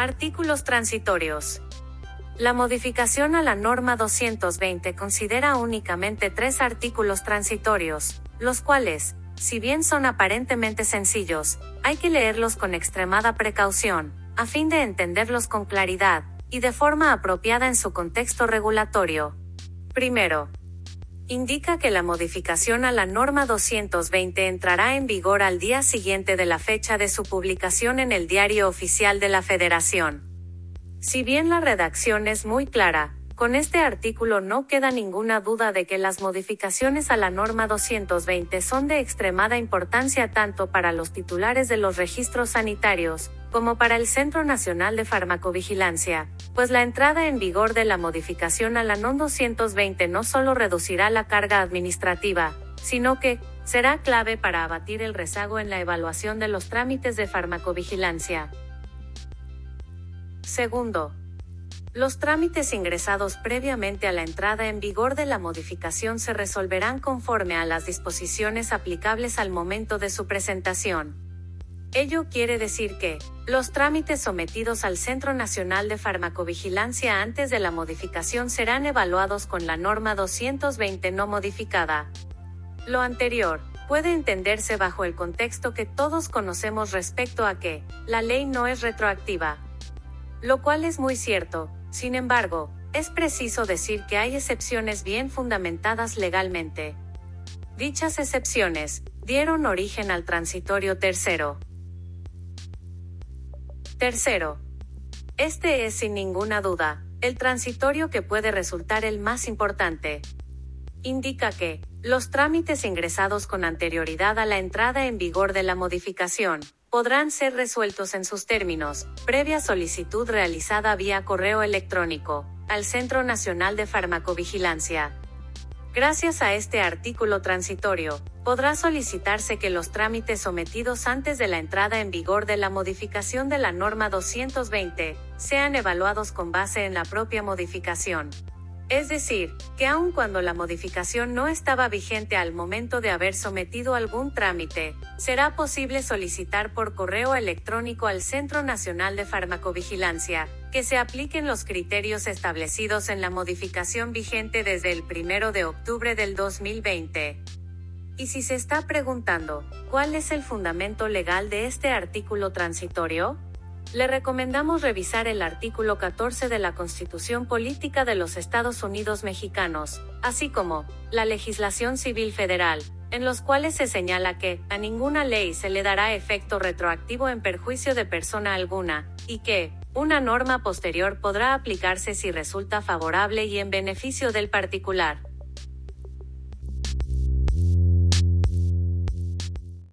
Artículos transitorios. La modificación a la norma 220 considera únicamente tres artículos transitorios, los cuales, si bien son aparentemente sencillos, hay que leerlos con extremada precaución, a fin de entenderlos con claridad, y de forma apropiada en su contexto regulatorio. Primero, indica que la modificación a la norma 220 entrará en vigor al día siguiente de la fecha de su publicación en el Diario Oficial de la Federación. Si bien la redacción es muy clara, con este artículo no queda ninguna duda de que las modificaciones a la norma 220 son de extremada importancia tanto para los titulares de los registros sanitarios, como para el Centro Nacional de Farmacovigilancia, pues la entrada en vigor de la modificación a la NOM 220 no solo reducirá la carga administrativa, sino que, será clave para abatir el rezago en la evaluación de los trámites de farmacovigilancia. Segundo, los trámites ingresados previamente a la entrada en vigor de la modificación se resolverán conforme a las disposiciones aplicables al momento de su presentación. Ello quiere decir que, los trámites sometidos al Centro Nacional de Farmacovigilancia antes de la modificación serán evaluados con la norma 220 no modificada. Lo anterior, puede entenderse bajo el contexto que todos conocemos respecto a que, la ley no es retroactiva, lo cual es muy cierto, sin embargo, es preciso decir que hay excepciones bien fundamentadas legalmente. Dichas excepciones dieron origen al transitorio tercero. Tercero. Este es sin ninguna duda, el transitorio que puede resultar el más importante. Indica que, los trámites ingresados con anterioridad a la entrada en vigor de la modificación, podrán ser resueltos en sus términos, previa solicitud realizada vía correo electrónico, al Centro Nacional de Farmacovigilancia. Gracias a este artículo transitorio, podrá solicitarse que los trámites sometidos antes de la entrada en vigor de la modificación de la norma 220 sean evaluados con base en la propia modificación. Es decir, que aun cuando la modificación no estaba vigente al momento de haber sometido algún trámite, será posible solicitar por correo electrónico al Centro Nacional de Farmacovigilancia, que se apliquen los criterios establecidos en la modificación vigente desde el 1 de octubre del 2020. Y si se está preguntando, ¿cuál es el fundamento legal de este artículo transitorio? Le recomendamos revisar el artículo 14 de la Constitución Política de los Estados Unidos Mexicanos, así como la legislación civil federal, en los cuales se señala que a ninguna ley se le dará efecto retroactivo en perjuicio de persona alguna, y que una norma posterior podrá aplicarse si resulta favorable y en beneficio del particular.